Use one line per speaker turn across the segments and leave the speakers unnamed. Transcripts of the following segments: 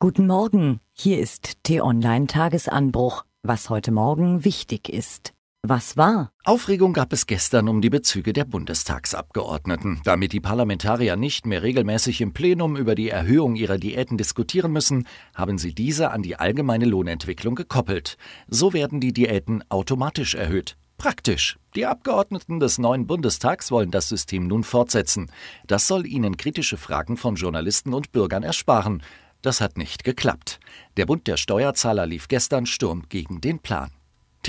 Guten Morgen, hier ist T-Online Tagesanbruch, was heute Morgen wichtig ist. Was war?
Aufregung gab es gestern um die Bezüge der Bundestagsabgeordneten. Damit die Parlamentarier nicht mehr regelmäßig im Plenum über die Erhöhung ihrer Diäten diskutieren müssen, haben sie diese an die allgemeine Lohnentwicklung gekoppelt. So werden die Diäten automatisch erhöht. Praktisch. Die Abgeordneten des neuen Bundestags wollen das System nun fortsetzen. Das soll ihnen kritische Fragen von Journalisten und Bürgern ersparen. Das hat nicht geklappt. Der Bund der Steuerzahler lief gestern Sturm gegen den Plan.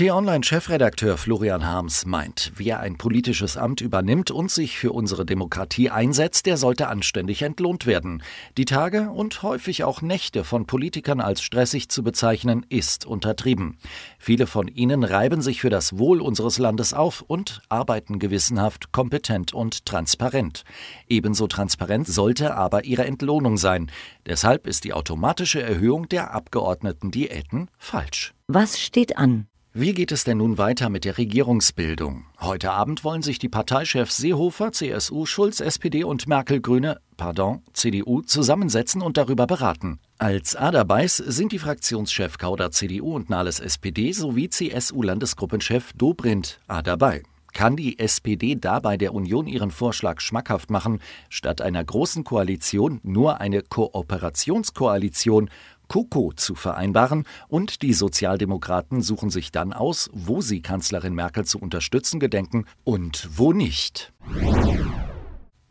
T-Online-Chefredakteur Florian Harms meint, wer ein politisches Amt übernimmt und sich für unsere Demokratie einsetzt, der sollte anständig entlohnt werden. Die Tage und häufig auch Nächte von Politikern als stressig zu bezeichnen, ist untertrieben. Viele von ihnen reiben sich für das Wohl unseres Landes auf und arbeiten gewissenhaft, kompetent und transparent. Ebenso transparent sollte aber ihre Entlohnung sein. Deshalb ist die automatische Erhöhung der Abgeordneten-Diäten falsch.
Was steht an?
Wie geht es denn nun weiter mit der Regierungsbildung? Heute Abend wollen sich die Parteichefs Seehofer, CSU, Schulz, SPD und Merkel, Grüne, pardon, CDU zusammensetzen und darüber beraten. Als Aderbeiß sind die Fraktionschef Kauder CDU und Nahles SPD sowie CSU-Landesgruppenchef Dobrindt A dabei. Kann die SPD dabei der Union ihren Vorschlag schmackhaft machen, statt einer großen Koalition nur eine Kooperationskoalition KOKO zu vereinbaren und die Sozialdemokraten suchen sich dann aus, wo sie Kanzlerin Merkel zu unterstützen gedenken und wo nicht.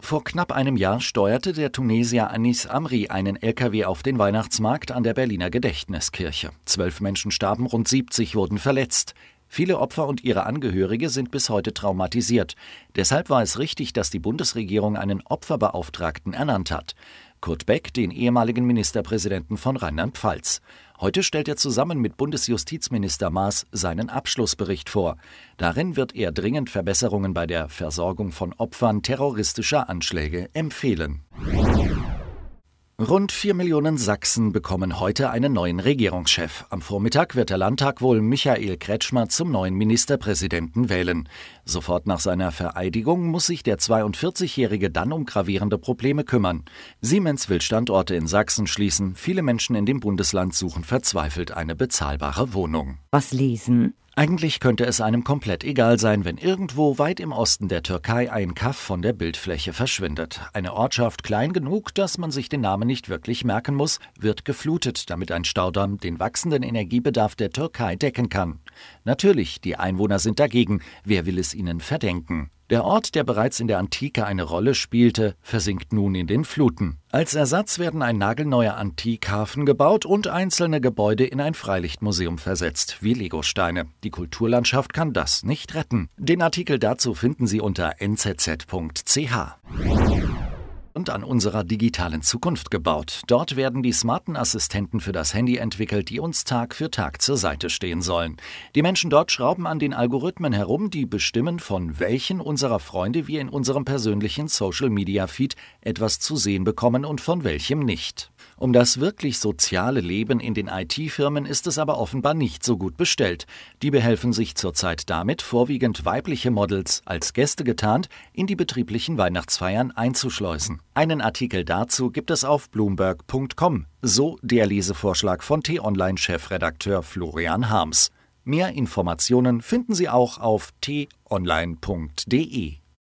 Vor knapp einem Jahr steuerte der Tunesier Anis Amri einen LKW auf den Weihnachtsmarkt an der Berliner Gedächtniskirche. Zwölf Menschen starben, rund 70 wurden verletzt. Viele Opfer und ihre Angehörige sind bis heute traumatisiert. Deshalb war es richtig, dass die Bundesregierung einen Opferbeauftragten ernannt hat. Kurt Beck, den ehemaligen Ministerpräsidenten von Rheinland-Pfalz. Heute stellt er zusammen mit Bundesjustizminister Maas seinen Abschlussbericht vor. Darin wird er dringend Verbesserungen bei der Versorgung von Opfern terroristischer Anschläge empfehlen. Rund vier Millionen Sachsen bekommen heute einen neuen Regierungschef. Am Vormittag wird der Landtag wohl Michael Kretschmer zum neuen Ministerpräsidenten wählen. Sofort nach seiner Vereidigung muss sich der 42-Jährige dann um gravierende Probleme kümmern. Siemens will Standorte in Sachsen schließen. Viele Menschen in dem Bundesland suchen verzweifelt eine bezahlbare Wohnung.
Was lesen?
Eigentlich könnte es einem komplett egal sein, wenn irgendwo weit im Osten der Türkei ein Kaff von der Bildfläche verschwindet. Eine Ortschaft klein genug, dass man sich den Namen nicht wirklich merken muss, wird geflutet, damit ein Staudamm den wachsenden Energiebedarf der Türkei decken kann. Natürlich, die Einwohner sind dagegen. Wer will es ihnen verdenken? Der Ort, der bereits in der Antike eine Rolle spielte, versinkt nun in den Fluten. Als Ersatz werden ein nagelneuer Antikhafen gebaut und einzelne Gebäude in ein Freilichtmuseum versetzt, wie Legosteine. Die Kulturlandschaft kann das nicht retten. Den Artikel dazu finden Sie unter nzz.ch und an unserer digitalen Zukunft gebaut. Dort werden die smarten Assistenten für das Handy entwickelt, die uns Tag für Tag zur Seite stehen sollen. Die Menschen dort schrauben an den Algorithmen herum, die bestimmen, von welchen unserer Freunde wir in unserem persönlichen Social-Media-Feed etwas zu sehen bekommen und von welchem nicht. Um das wirklich soziale Leben in den IT-Firmen ist es aber offenbar nicht so gut bestellt. Die behelfen sich zurzeit damit, vorwiegend weibliche Models als Gäste getarnt in die betrieblichen Weihnachtsfeiern einzuschleusen. Einen Artikel dazu gibt es auf bloomberg.com, so der Lesevorschlag von T-Online-Chefredakteur Florian Harms. Mehr Informationen finden Sie auch auf t-online.de.